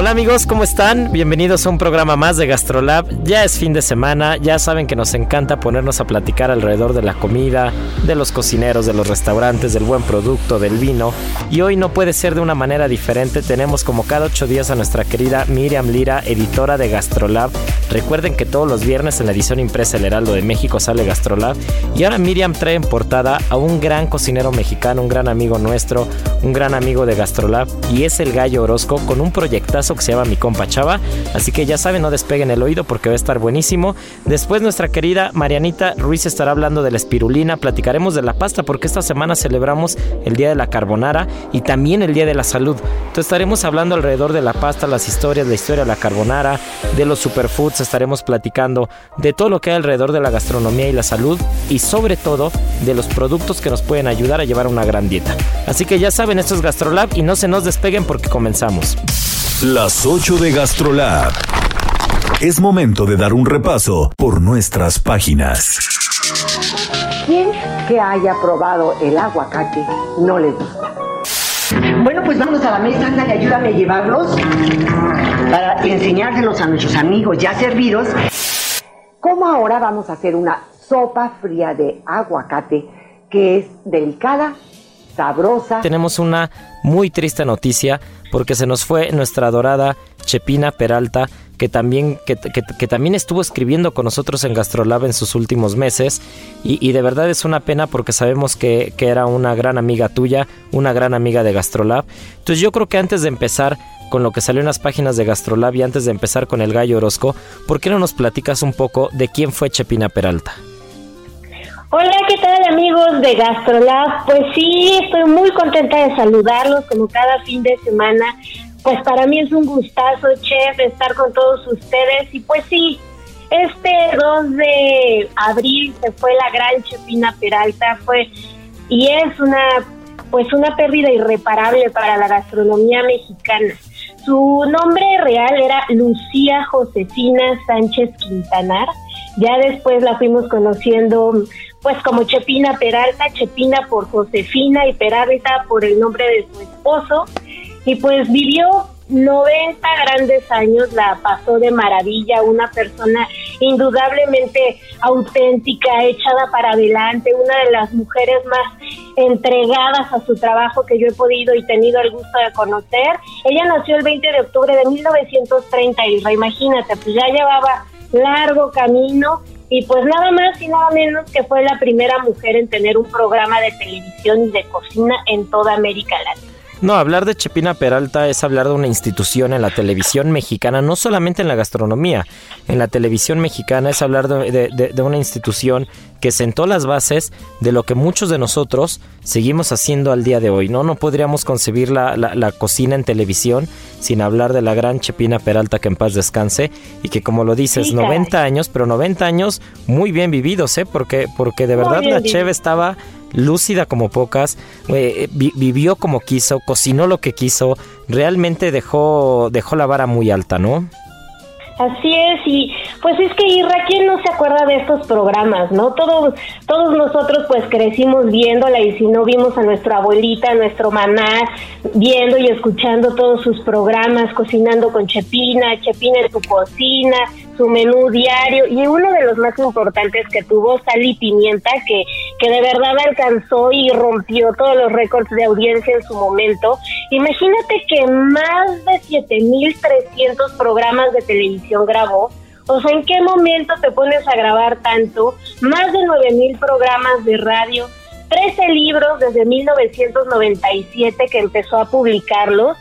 Hola amigos, ¿cómo están? Bienvenidos a un programa más de GastroLab. Ya es fin de semana, ya saben que nos encanta ponernos a platicar alrededor de la comida, de los cocineros, de los restaurantes, del buen producto, del vino. Y hoy no puede ser de una manera diferente. Tenemos como cada ocho días a nuestra querida Miriam Lira, editora de GastroLab. Recuerden que todos los viernes en la edición impresa El Heraldo de México sale GastroLab. Y ahora Miriam trae en portada a un gran cocinero mexicano, un gran amigo nuestro, un gran amigo de GastroLab. Y es el Gallo Orozco con un proyectazo que se llama Mi Compa Chava. Así que ya saben, no despeguen el oído porque va a estar buenísimo. Después nuestra querida Marianita Ruiz estará hablando de la espirulina. Platicaremos de la pasta porque esta semana celebramos el Día de la Carbonara y también el Día de la Salud. Entonces estaremos hablando alrededor de la pasta, las historias, la historia de la carbonara, de los superfoods. Estaremos platicando de todo lo que hay alrededor de la gastronomía y la salud y sobre todo de los productos que nos pueden ayudar a llevar una gran dieta. Así que ya saben, esto es GastroLab y no se nos despeguen porque comenzamos. Las 8 de GastroLab. Es momento de dar un repaso por nuestras páginas. ¿Quién que haya probado el aguacate no le gusta? Bueno, pues vámonos a la mesa, ándale, ayúdame a llevarlos para enseñárselos a nuestros amigos ya servidos. Como ahora vamos a hacer una sopa fría de aguacate que es delicada, sabrosa. Tenemos una muy triste noticia porque se nos fue nuestra adorada Chepina Peralta, que también, que, que- también estuvo escribiendo con nosotros en Gastrolab en sus últimos meses. Y, y de verdad es una pena porque sabemos que, que era una gran amiga tuya, una gran amiga de Gastrolab. Entonces yo creo que antes de empezar con lo que salió en las páginas de Gastrolab y antes de empezar con el gallo Orozco, ¿por qué no nos platicas un poco de quién fue Chepina Peralta? Hola, ¿qué tal amigos de GastroLab? Pues sí, estoy muy contenta de saludarlos como cada fin de semana. Pues para mí es un gustazo, chef, estar con todos ustedes. Y pues sí, este 2 de abril se fue la gran Chepina Peralta, fue y es una pues una pérdida irreparable para la gastronomía mexicana. Su nombre real era Lucía Josefina Sánchez Quintanar. Ya después la fuimos conociendo pues como Chepina Peralta, Chepina por Josefina y Peralta por el nombre de su esposo. Y pues vivió 90 grandes años, la pasó de maravilla, una persona indudablemente auténtica, echada para adelante, una de las mujeres más entregadas a su trabajo que yo he podido y tenido el gusto de conocer. Ella nació el 20 de octubre de 1930, Isra, imagínate, pues ya llevaba largo camino y pues nada más y nada menos que fue la primera mujer en tener un programa de televisión y de cocina en toda América Latina. No, hablar de Chepina Peralta es hablar de una institución en la televisión mexicana, no solamente en la gastronomía, en la televisión mexicana es hablar de, de- una institución que sentó las bases de lo que muchos de nosotros seguimos haciendo al día de hoy. No, no podríamos concebir la, la- la cocina en televisión sin hablar de la gran Chepina Peralta que en paz descanse y que como lo dices, Sí, caray. 90 años, pero 90 años muy bien vividos, ¿eh? Porque, porque de verdad la. Cheve estaba lúcida como pocas, eh, vi- vivió como quiso, cocinó lo que quiso, realmente dejó, dejó la vara muy alta, ¿no? Así es, y pues es que Irra, ¿quién no se acuerda de estos programas, no? Todos, todos nosotros pues crecimos viéndola y si no vimos a nuestra abuelita, a nuestro mamá, viendo y escuchando todos sus programas, cocinando con Chepina, Chepina en tu cocina, su menú diario y uno de los más importantes que tuvo Sal y Pimienta que, que de verdad alcanzó y rompió todos los récords de audiencia en su momento. Imagínate que más de 7.300 programas de televisión grabó. O sea, ¿en qué momento te pones a grabar tanto? Más de 9.000 programas de radio, 13 libros desde 1997 que empezó a publicarlos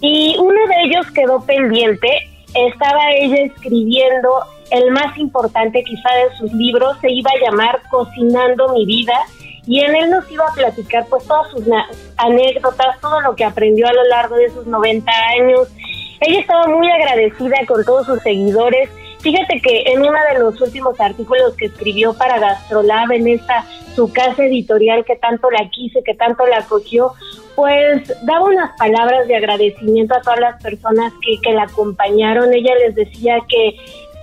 y uno de ellos quedó pendiente estaba ella escribiendo el más importante quizá de sus libros, se iba a llamar Cocinando mi vida y en él nos iba a platicar pues todas sus anécdotas, todo lo que aprendió a lo largo de sus 90 años. Ella estaba muy agradecida con todos sus seguidores. Fíjate que en uno de los últimos artículos que escribió para Gastrolab, en esta su casa editorial que tanto la quise, que tanto la acogió, pues daba unas palabras de agradecimiento a todas las personas que, que la acompañaron. Ella les decía que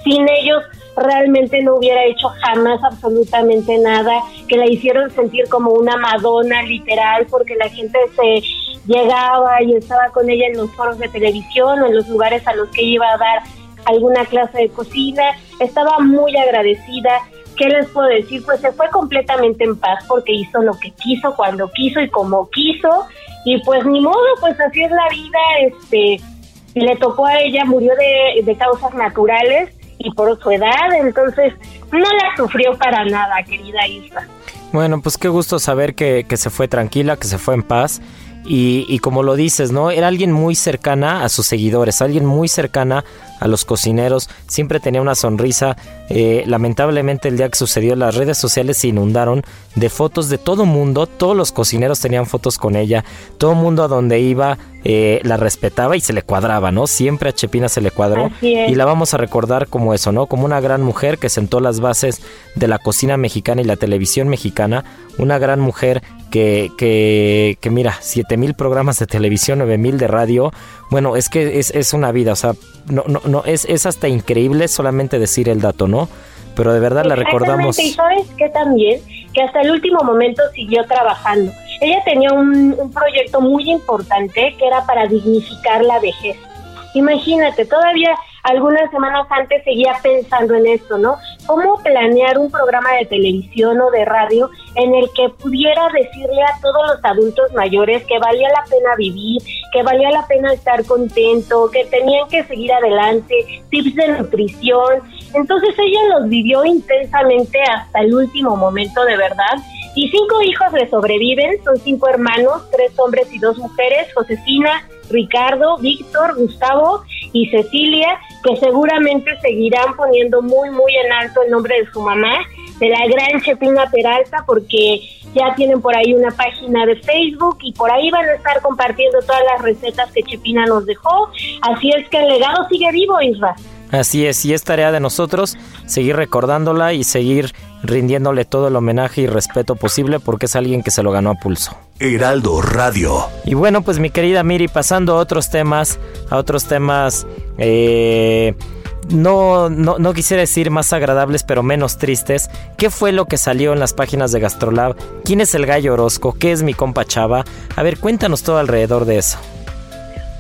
sin ellos realmente no hubiera hecho jamás absolutamente nada, que la hicieron sentir como una Madonna literal, porque la gente se llegaba y estaba con ella en los foros de televisión o en los lugares a los que iba a dar alguna clase de cocina, estaba muy agradecida. ¿Qué les puedo decir? Pues se fue completamente en paz porque hizo lo que quiso, cuando quiso y como quiso y pues ni modo, pues así es la vida, este, le tocó a ella, murió de, causas naturales y por su edad, entonces no la sufrió para nada, querida Isla. Bueno, pues qué gusto saber que, que se fue tranquila, que se fue en paz. Y, y, como lo dices, ¿no? Era alguien muy cercana a sus seguidores, alguien muy cercana a los cocineros, siempre tenía una sonrisa. Eh, lamentablemente el día que sucedió las redes sociales se inundaron de fotos de todo mundo, todos los cocineros tenían fotos con ella, todo mundo a donde iba eh, la respetaba y se le cuadraba, ¿no? Siempre a Chepina se le cuadró. Y la vamos a recordar como eso, ¿no? Como una gran mujer que sentó las bases de la cocina mexicana y la televisión mexicana, una gran mujer que, que, que mira, 7000 programas de televisión, 9000 de radio, bueno, es que es, es una vida, o sea, no, no, no, es, es hasta increíble solamente decir el dato, ¿no? Pero de verdad la recordamos. Y sabes que también, que hasta el último momento siguió trabajando. Ella tenía un, un proyecto muy importante que era para dignificar la vejez. Imagínate, todavía algunas semanas antes seguía pensando en esto, ¿no? ¿Cómo planear un programa de televisión o de radio en el que pudiera decirle a todos los adultos mayores que valía la pena vivir, que valía la pena estar contento, que tenían que seguir adelante, tips de nutrición? Entonces ella los vivió intensamente hasta el último momento de verdad y cinco hijos le sobreviven, son cinco hermanos, tres hombres y dos mujeres, Josefina, Ricardo, Víctor, Gustavo y Cecilia, que seguramente seguirán poniendo muy, muy en alto el nombre de su mamá, de la gran Chepina Peralta, porque ya tienen por ahí una página de Facebook y por ahí van a estar compartiendo todas las recetas que Chepina nos dejó. Así es que el legado sigue vivo, Isra. Así es, y es tarea de nosotros seguir recordándola y seguir rindiéndole todo el homenaje y respeto posible porque es alguien que se lo ganó a pulso. Heraldo Radio. Y bueno, pues mi querida Miri, pasando a otros temas, a otros temas, eh, no, no, no, quisiera decir más agradables, pero menos tristes. ¿Qué fue lo que salió en las páginas de Gastrolab? ¿Quién es el gallo Orozco? ¿Qué es mi compa Chava? A ver, cuéntanos todo alrededor de eso.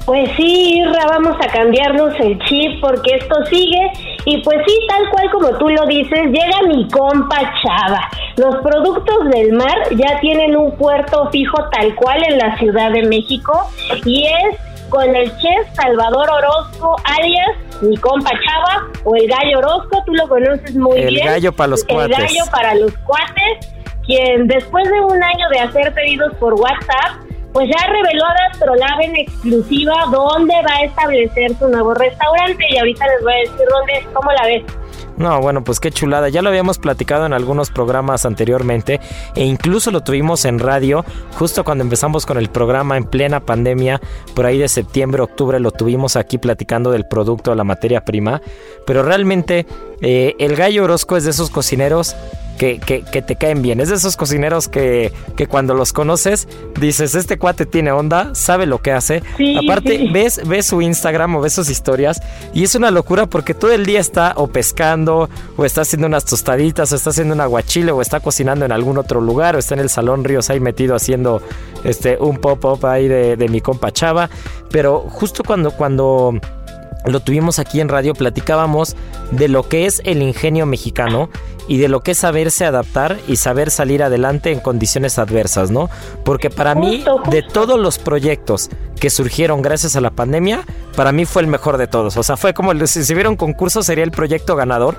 Pues sí, Irra, vamos a cambiarnos el chip porque esto sigue. Y pues sí, tal cual como tú lo dices, llega mi compa Chava. Los productos del mar ya tienen un puerto fijo tal cual en la Ciudad de México y es con el chef Salvador Orozco, alias mi compa Chava o el gallo Orozco, tú lo conoces muy bien. El gallo para los cuates. El gallo para los cuates, quien después de un año de hacer pedidos por WhatsApp, pues ya reveló a Gastrolab en exclusiva dónde va a establecer su nuevo restaurante y ahorita les voy a decir dónde es, cómo la ves. No, bueno, pues qué chulada. Ya lo habíamos platicado en algunos programas anteriormente e incluso lo tuvimos en radio justo cuando empezamos con el programa en plena pandemia, por ahí de septiembre, octubre lo tuvimos aquí platicando del producto, la materia prima. Pero realmente eh, el gallo Orozco es de esos cocineros que, que, te caen bien. Es de esos cocineros que, que, cuando los conoces dices, este cuate tiene onda, sabe lo que hace. Aparte, ves, ves su Instagram o ves sus historias y es una locura porque todo el día está o pescando o está haciendo unas tostaditas o está haciendo un aguachile o está cocinando en algún otro lugar o está en el Salón Ríos ahí metido haciendo este, un pop-up ahí de, de mi compa Chava. Pero justo cuando, cuando lo tuvimos aquí en radio, platicábamos de lo que es el ingenio mexicano y de lo que es saberse adaptar y saber salir adelante en condiciones adversas, ¿no? Porque para mí, de todos los proyectos que surgieron gracias a la pandemia, para mí fue el mejor de todos. O sea, fue como si se hubiera un concurso, sería el proyecto ganador,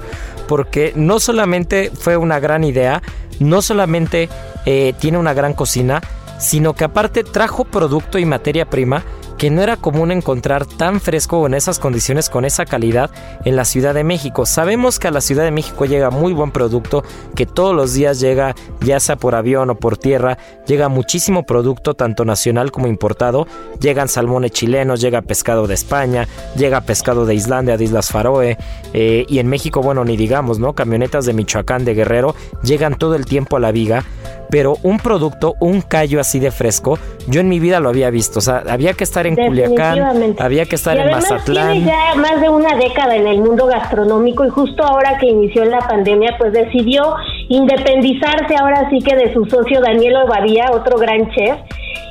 porque no solamente fue una gran idea, no solamente eh, tiene una gran cocina, sino que aparte trajo producto y materia prima que no era común encontrar tan fresco en esas condiciones con esa calidad en la Ciudad de México. Sabemos que a la Ciudad de México llega muy buen producto, que todos los días llega, ya sea por avión o por tierra, llega muchísimo producto, tanto nacional como importado. Llegan salmones chilenos, llega pescado de España, llega pescado de Islandia, de Islas Faroe, eh, y en México, bueno, ni digamos, ¿no? Camionetas de Michoacán, de Guerrero, llegan todo el tiempo a la viga pero un producto, un callo así de fresco, yo en mi vida lo había visto. O sea, había que estar en Culiacán, había que estar en Mazatlán. Tiene ya más de una década en el mundo gastronómico y justo ahora que inició la pandemia, pues decidió independizarse ahora sí que de su socio Daniel Obadía, otro gran chef,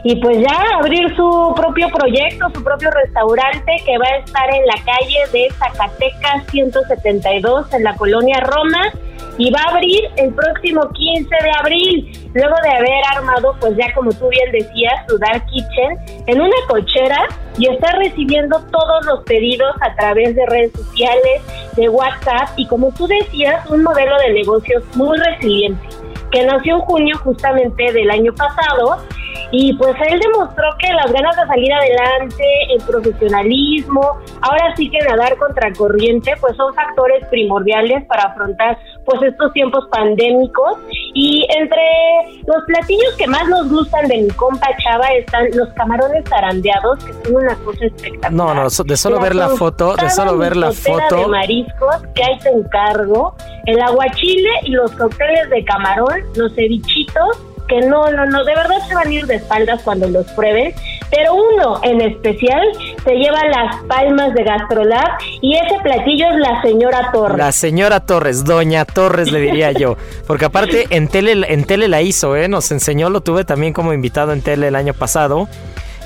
y pues ya abrir su propio proyecto, su propio restaurante que va a estar en la calle de Zacatecas 172 en la colonia Roma y va a abrir el próximo 15 de abril, luego de haber armado, pues ya como tú bien decías, su Dark Kitchen en una cochera y está recibiendo todos los pedidos a través de redes sociales, de WhatsApp y como tú decías, un modelo de negocios muy resiliente que nació en junio justamente del año pasado y pues él demostró que las ganas de salir adelante, el profesionalismo, ahora sí que nadar contra corriente, pues son factores primordiales para afrontar pues estos tiempos pandémicos y entre los platillos que más nos gustan de mi compa Chava están los camarones zarandeados, que son una cosa espectacular. No, no, de solo ver la foto, de solo ver la foto. de mariscos que hay te encargo, el aguachile y los cócteles de camarón, los cevichitos que no, no, no, de verdad se van a ir de espaldas cuando los prueben, pero uno en especial se lleva las palmas de Gastrolab y ese platillo es la señora Torres. La señora Torres, doña Torres le diría yo, porque aparte en tele, en tele la hizo, ¿eh? nos enseñó, lo tuve también como invitado en tele el año pasado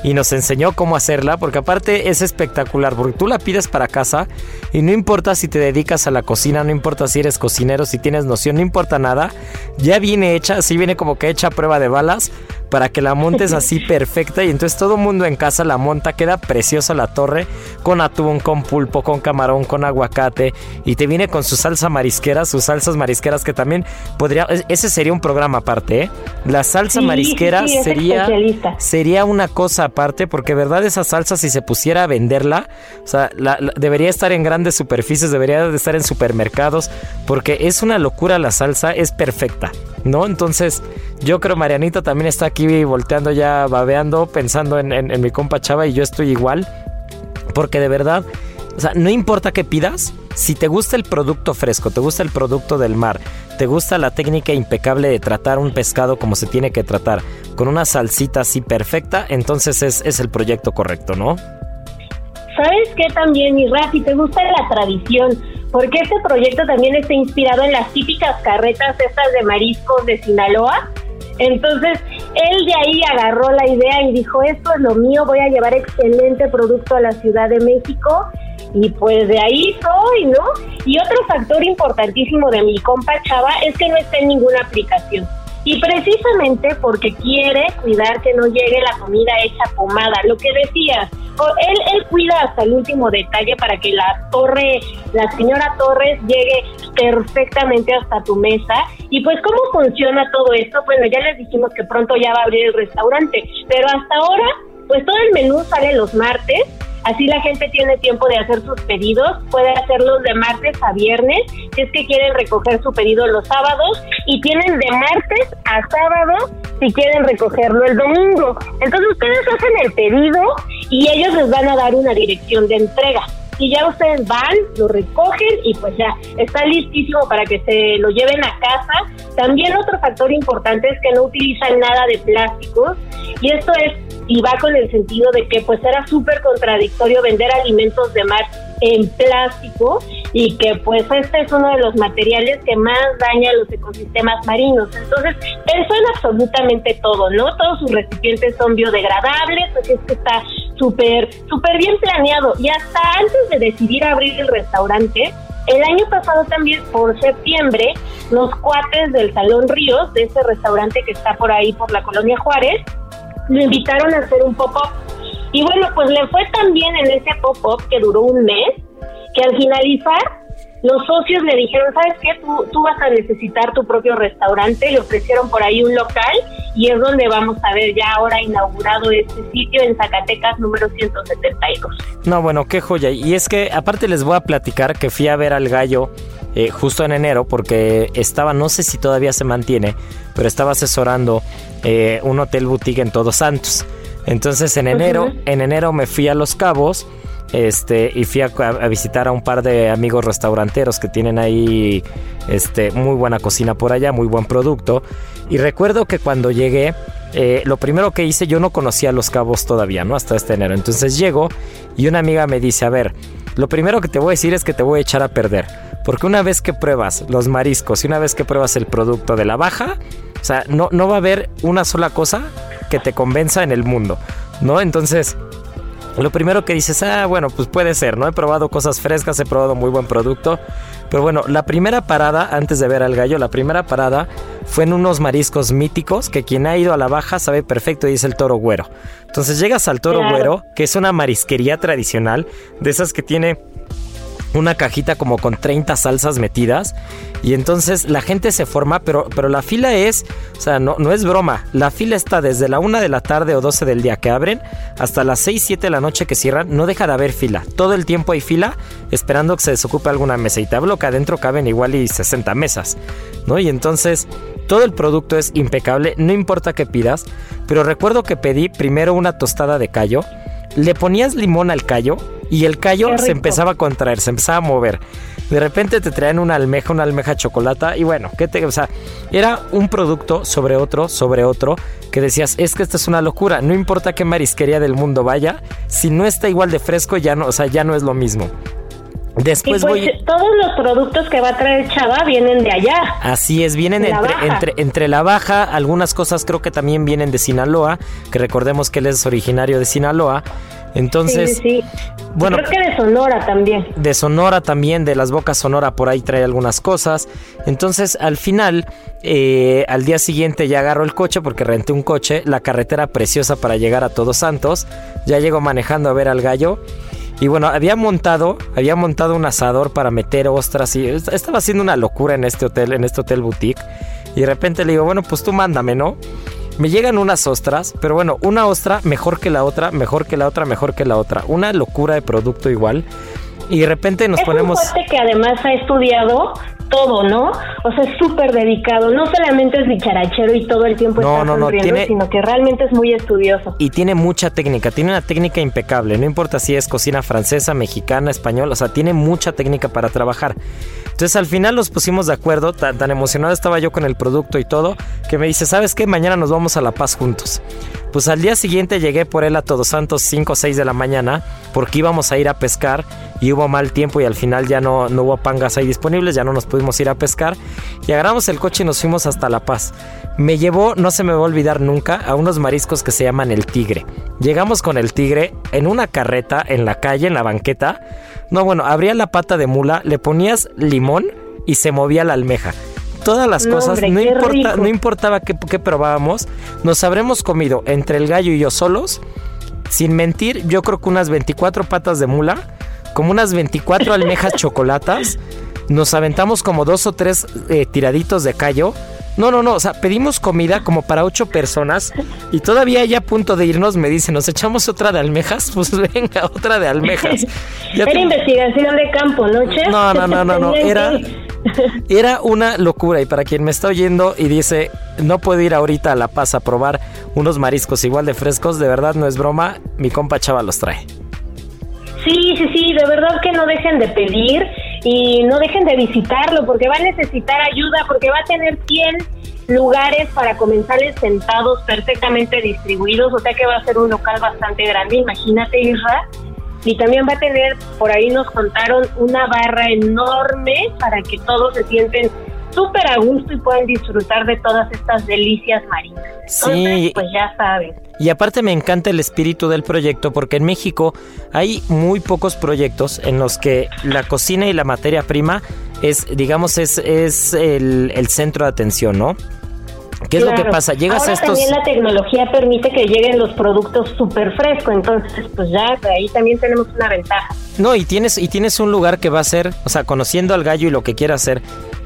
y nos enseñó cómo hacerla, porque aparte es espectacular, porque tú la pides para casa y no importa si te dedicas a la cocina, no importa si eres cocinero, si tienes noción, no importa nada, ya viene hecha, así viene como que hecha prueba de balas para que la montes así perfecta y entonces todo el mundo en casa la monta, queda preciosa la torre con atún, con pulpo, con camarón, con aguacate y te viene con su salsa marisquera, sus salsas marisqueras que también podría, ese sería un programa aparte, ¿eh? La salsa marisquera sería, sería una cosa aparte porque verdad esa salsa si se pusiera a venderla, o sea, debería estar en grandes superficies, debería de estar en supermercados porque es una locura la salsa, es perfecta, ¿no? Entonces yo creo Marianita también está aquí volteando ya, babeando, pensando en, mi compa Chava y yo estoy igual. Porque de verdad, o sea, no importa qué pidas, si te gusta el producto fresco, te gusta el producto del mar, te gusta la técnica impecable de tratar un pescado como se tiene que tratar, con una salsita así perfecta, entonces es, es el proyecto correcto, ¿no? ¿Sabes qué también, mi Si te gusta la tradición, porque este proyecto también está inspirado en las típicas carretas estas de mariscos de Sinaloa. Entonces, él de ahí agarró la idea y dijo, esto es lo mío, voy a llevar excelente producto a la Ciudad de México. Y pues de ahí soy, ¿no? Y otro factor importantísimo de mi compa Chava es que no está en ninguna aplicación. Y precisamente porque quiere cuidar que no llegue la comida hecha pomada, lo que decías, él, él cuida hasta el último detalle para que la torre, la señora Torres llegue perfectamente hasta tu mesa. Y pues, ¿cómo funciona todo esto? Bueno, ya les dijimos que pronto ya va a abrir el restaurante, pero hasta ahora, pues todo el menú sale los martes Así la gente tiene tiempo de hacer sus pedidos, puede hacerlos de martes a viernes, si es que quieren recoger su pedido los sábados, y tienen de martes a sábado si quieren recogerlo el domingo. Entonces ustedes hacen el pedido y ellos les van a dar una dirección de entrega. Y ya ustedes van, lo recogen y pues ya está listísimo para que se lo lleven a casa. También otro factor importante es que no utilizan nada de plásticos y esto es y va con el sentido de que pues era súper contradictorio vender alimentos de mar en plástico y que pues este es uno de los materiales que más daña los ecosistemas marinos. Entonces, pensó en absolutamente todo, ¿no? Todos sus recipientes son biodegradables, así es que está súper, súper bien planeado. Y hasta antes de decidir abrir el restaurante, el año pasado también, por septiembre, los cuates del Salón Ríos, de ese restaurante que está por ahí por la colonia Juárez, lo invitaron a hacer un pop-up. Y bueno, pues le fue tan bien en ese pop-up que duró un mes, que al finalizar los socios le dijeron, ¿sabes qué? Tú, tú vas a necesitar tu propio restaurante, le ofrecieron por ahí un local y es donde vamos a ver ya ahora inaugurado este sitio en Zacatecas número 172. No, bueno, qué joya. Y es que aparte les voy a platicar que fui a ver al gallo eh, justo en enero porque estaba, no sé si todavía se mantiene, pero estaba asesorando eh, un hotel boutique en Todos Santos. Entonces en enero, en enero me fui a Los Cabos este, y fui a, visitar a un par de amigos restauranteros que tienen ahí este, muy buena cocina por allá, muy buen producto. Y recuerdo que cuando llegué, eh, lo primero que hice, yo no conocía Los Cabos todavía, ¿no? Hasta este enero. Entonces llego y una amiga me dice, a ver, lo primero que te voy a decir es que te voy a echar a perder. Porque una vez que pruebas los mariscos y una vez que pruebas el producto de la baja, o sea, no, no va a haber una sola cosa que te convenza en el mundo, ¿no? Entonces, lo primero que dices, ah, bueno, pues puede ser, ¿no? He probado cosas frescas, he probado muy buen producto. Pero bueno, la primera parada, antes de ver al gallo, la primera parada fue en unos mariscos míticos que quien ha ido a la baja sabe perfecto y es el toro güero. Entonces llegas al toro güero, que es una marisquería tradicional, de esas que tiene una cajita como con 30 salsas metidas y entonces la gente se forma, pero, pero la fila es, o sea, no, no es broma, la fila está desde la 1 de la tarde o 12 del día que abren hasta las 6, 7 de la noche que cierran, no deja de haber fila, todo el tiempo hay fila esperando que se desocupe alguna mesa y te que adentro caben igual y 60 mesas, ¿no? Y entonces todo el producto es impecable, no importa qué pidas, pero recuerdo que pedí primero una tostada de callo, le ponías limón al callo y el callo se empezaba a contraer, se empezaba a mover. De repente te traían una almeja, una almeja chocolata y bueno, ¿qué te, o sea, era un producto sobre otro, sobre otro, que decías, es que esto es una locura, no importa qué marisquería del mundo vaya, si no está igual de fresco ya no, o sea, ya no es lo mismo. Después pues, voy. Todos los productos que va a traer Chava vienen de allá. Así es, vienen entre, entre, entre, la baja. Algunas cosas creo que también vienen de Sinaloa, que recordemos que él es originario de Sinaloa. Entonces, sí, bueno, creo que de Sonora también. De Sonora también, de las bocas Sonora por ahí trae algunas cosas. Entonces, al final, eh, al día siguiente ya agarro el coche porque renté un coche, la carretera preciosa para llegar a Todos Santos. Ya llego manejando a ver al gallo. Y bueno, había montado, había montado un asador para meter ostras y estaba haciendo una locura en este hotel, en este hotel boutique. Y de repente le digo, bueno, pues tú mándame, ¿no? Me llegan unas ostras, pero bueno, una ostra mejor que la otra, mejor que la otra, mejor que la otra. Una locura de producto igual. Y de repente nos ponemos. Un que además ha estudiado todo, ¿no? O sea, es súper dedicado. No solamente es dicharachero y todo el tiempo está no, sonriendo, sino que realmente es muy estudioso. Y tiene mucha técnica, tiene una técnica impecable. No importa si es cocina francesa, mexicana, española, o sea, tiene mucha técnica para trabajar. Entonces al final nos pusimos de acuerdo, tan, tan emocionado estaba yo con el producto y todo, que me dice, ¿sabes qué? Mañana nos vamos a La Paz juntos. Pues al día siguiente llegué por él a Todos Santos 5 o 6 de la mañana porque íbamos a ir a pescar y hubo mal tiempo y al final ya no, no hubo pangas ahí disponibles, ya no nos pudimos ir a pescar y agarramos el coche y nos fuimos hasta La Paz. Me llevó, no se me va a olvidar nunca, a unos mariscos que se llaman el tigre. Llegamos con el tigre en una carreta en la calle, en la banqueta. No, bueno, abría la pata de mula, le ponías limón y se movía la almeja todas las cosas, no, importa, no importaba qué, probábamos, nos habremos comido entre el gallo y yo solos, sin mentir, yo creo que unas 24 patas de mula, como unas 24 almejas chocolatas, nos aventamos como dos o tres eh, tiraditos de callo. No, no, no, o sea, pedimos comida como para ocho personas y todavía ya a punto de irnos me dice, ¿nos echamos otra de almejas? Pues venga, otra de almejas. era investigación de campo, ¿no, No, no, no, no, no, era... Era una locura y para quien me está oyendo y dice, no puedo ir ahorita a La Paz a probar unos mariscos igual de frescos, de verdad no es broma, mi compa Chava los trae. Sí, sí, sí, de verdad que no dejen de pedir y no dejen de visitarlo porque va a necesitar ayuda, porque va a tener 100 lugares para comensales sentados perfectamente distribuidos, o sea que va a ser un local bastante grande, imagínate Isra. Y también va a tener, por ahí nos contaron, una barra enorme para que todos se sienten súper a gusto y pueden disfrutar de todas estas delicias marinas. sí, pues ya saben. Y aparte me encanta el espíritu del proyecto porque en México hay muy pocos proyectos en los que la cocina y la materia prima es, digamos, es, es el, el centro de atención, ¿no? ¿Qué es lo que pasa? Llegas a estos... también la tecnología permite que lleguen los productos súper frescos, entonces pues ya ahí también tenemos una ventaja. No, y tienes, y tienes un lugar que va a ser, o sea, conociendo al gallo y lo que quiera hacer,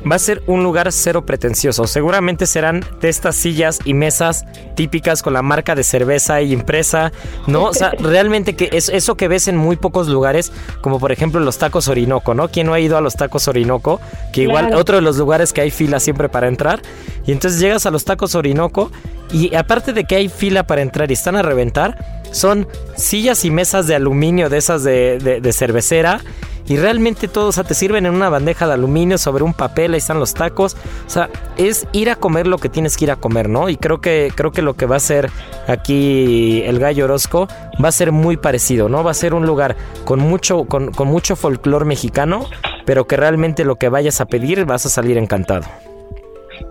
va a ser un lugar cero pretencioso. Seguramente serán de estas sillas y mesas típicas con la marca de cerveza y impresa, ¿no? O sea, realmente que es eso que ves en muy pocos lugares, como por ejemplo los tacos Orinoco, ¿no? ¿Quién no ha ido a los tacos Orinoco? Que igual otro de los lugares que hay fila siempre para entrar. Y entonces llegas a los tacos Orinoco y aparte de que hay fila para entrar y están a reventar, son sillas y mesas de aluminio de esas de, de cervecera y realmente todo, o sea, te sirven en una bandeja de aluminio sobre un papel, ahí están los tacos, o sea, es ir a comer lo que tienes que ir a comer, ¿no? Y creo que creo que lo que va a ser aquí el Gallo Orozco va a ser muy parecido, ¿no? Va a ser un lugar con mucho con, con mucho folclore mexicano, pero que realmente lo que vayas a pedir vas a salir encantado.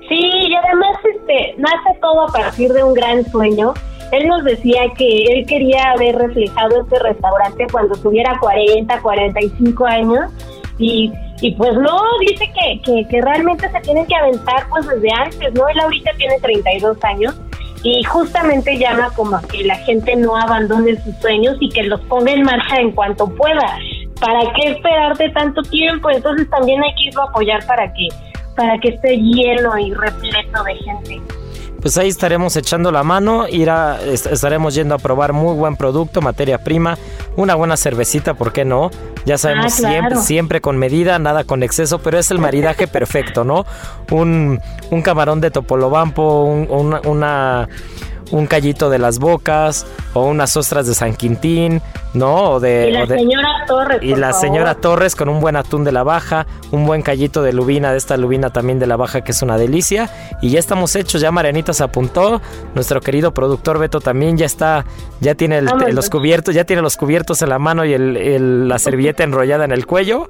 Sí, y además este nace todo a partir de un gran sueño él nos decía que él quería ver reflejado este restaurante cuando tuviera 40, 45 años y, y pues no, dice que, que, realmente se tienen que aventar pues desde antes, ¿no? Él ahorita tiene 32 años y justamente llama como a que la gente no abandone sus sueños y que los ponga en marcha en cuanto pueda. ¿Para qué esperarte tanto tiempo? Entonces también hay que irlo a apoyar para que, para que esté lleno y repleto de gente pues ahí estaremos echando la mano, irá, estaremos yendo a probar muy buen producto, materia prima, una buena cervecita, ¿por qué no? Ya sabemos ah, siempre, siempre con medida, nada con exceso, pero es el maridaje perfecto, ¿no? Un, un camarón de topolobampo, una un callito de las bocas o unas ostras de San Quintín, ¿no? O de, y la señora Torres. Y la señora Torres con un buen atún de la baja, un buen callito de lubina, de esta lubina también de la baja que es una delicia. Y ya estamos hechos, ya Marianita se apuntó, nuestro querido productor Beto también ya está, ya tiene los cubiertos, ya tiene los cubiertos en la mano y el, la servilleta enrollada en el cuello.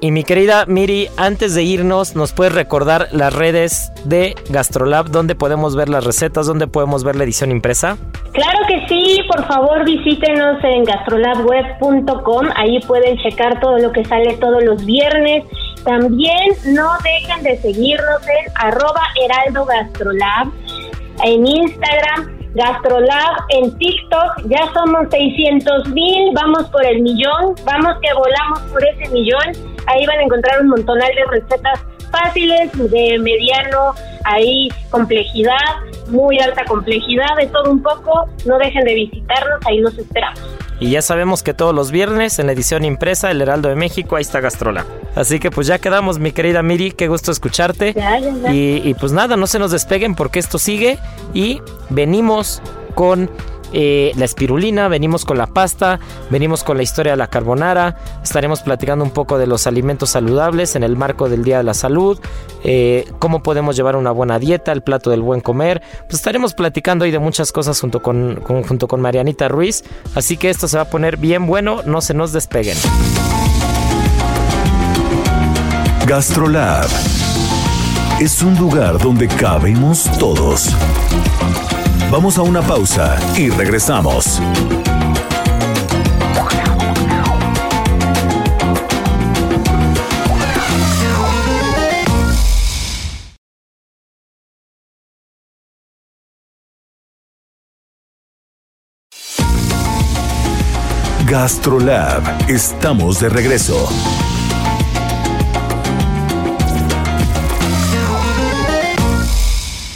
Y mi querida Miri, antes de irnos, ¿nos puedes recordar las redes de Gastrolab? ¿Dónde podemos ver las recetas? ¿Dónde podemos ver la edición impresa? Claro que sí, por favor visítenos en gastrolabweb.com, ahí pueden checar todo lo que sale todos los viernes. También no dejen de seguirnos en arroba heraldo gastrolab, en Instagram, Gastrolab, en TikTok, ya somos 600 mil, vamos por el millón, vamos que volamos por ese millón, ahí van a encontrar un montonal de recetas fáciles, de mediano, ahí complejidad, muy alta complejidad, de todo un poco. No dejen de visitarnos, ahí los esperamos. Y ya sabemos que todos los viernes en la edición impresa El Heraldo de México, ahí está Gastrola. Así que pues ya quedamos, mi querida Miri, qué gusto escucharte. Y, y pues nada, no se nos despeguen porque esto sigue y venimos con eh, la espirulina, venimos con la pasta, venimos con la historia de la carbonara, estaremos platicando un poco de los alimentos saludables en el marco del Día de la Salud, eh, cómo podemos llevar una buena dieta, el plato del buen comer, pues estaremos platicando ahí de muchas cosas junto con, junto con Marianita Ruiz, así que esto se va a poner bien bueno, no se nos despeguen. Gastrolab es un lugar donde cabemos todos. Vamos a una pausa y regresamos. Gastrolab, estamos de regreso.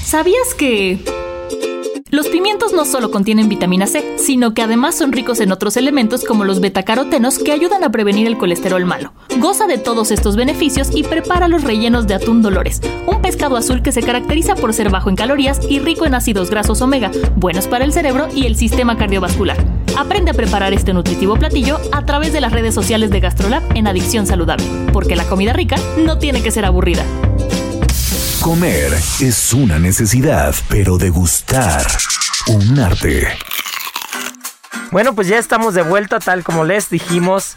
¿Sabías que... Los pimientos no solo contienen vitamina C, sino que además son ricos en otros elementos como los betacarotenos que ayudan a prevenir el colesterol malo. Goza de todos estos beneficios y prepara los rellenos de atún Dolores, un pescado azul que se caracteriza por ser bajo en calorías y rico en ácidos grasos omega, buenos para el cerebro y el sistema cardiovascular. Aprende a preparar este nutritivo platillo a través de las redes sociales de GastroLab en Adicción Saludable, porque la comida rica no tiene que ser aburrida. Comer es una necesidad, pero degustar un arte. Bueno, pues ya estamos de vuelta, tal como les dijimos.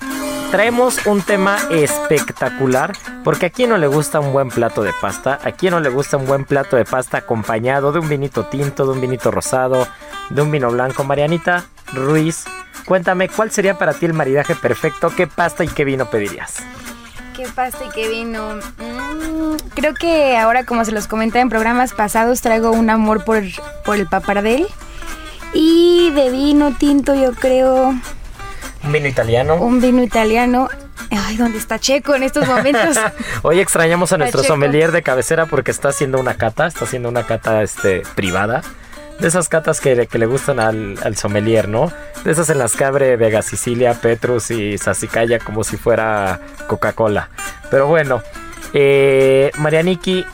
Traemos un tema espectacular, porque a quién no le gusta un buen plato de pasta, a quién no le gusta un buen plato de pasta acompañado de un vinito tinto, de un vinito rosado, de un vino blanco. Marianita Ruiz, cuéntame, ¿cuál sería para ti el maridaje perfecto? ¿Qué pasta y qué vino pedirías? ¿Qué pasta y qué vino? Mm, creo que ahora, como se los comenté en programas pasados, traigo un amor por, por el papardel. Y de vino tinto, yo creo. ¿Un vino italiano? Un vino italiano. Ay, ¿dónde está Checo en estos momentos? Hoy extrañamos a nuestro sommelier de cabecera porque está haciendo una cata, está haciendo una cata este, privada. De esas catas que, que le gustan al, al, sommelier, ¿no? De esas en las que abre Vega Sicilia, Petrus y Sasicaya como si fuera Coca-Cola. Pero bueno, eh, Marianiki,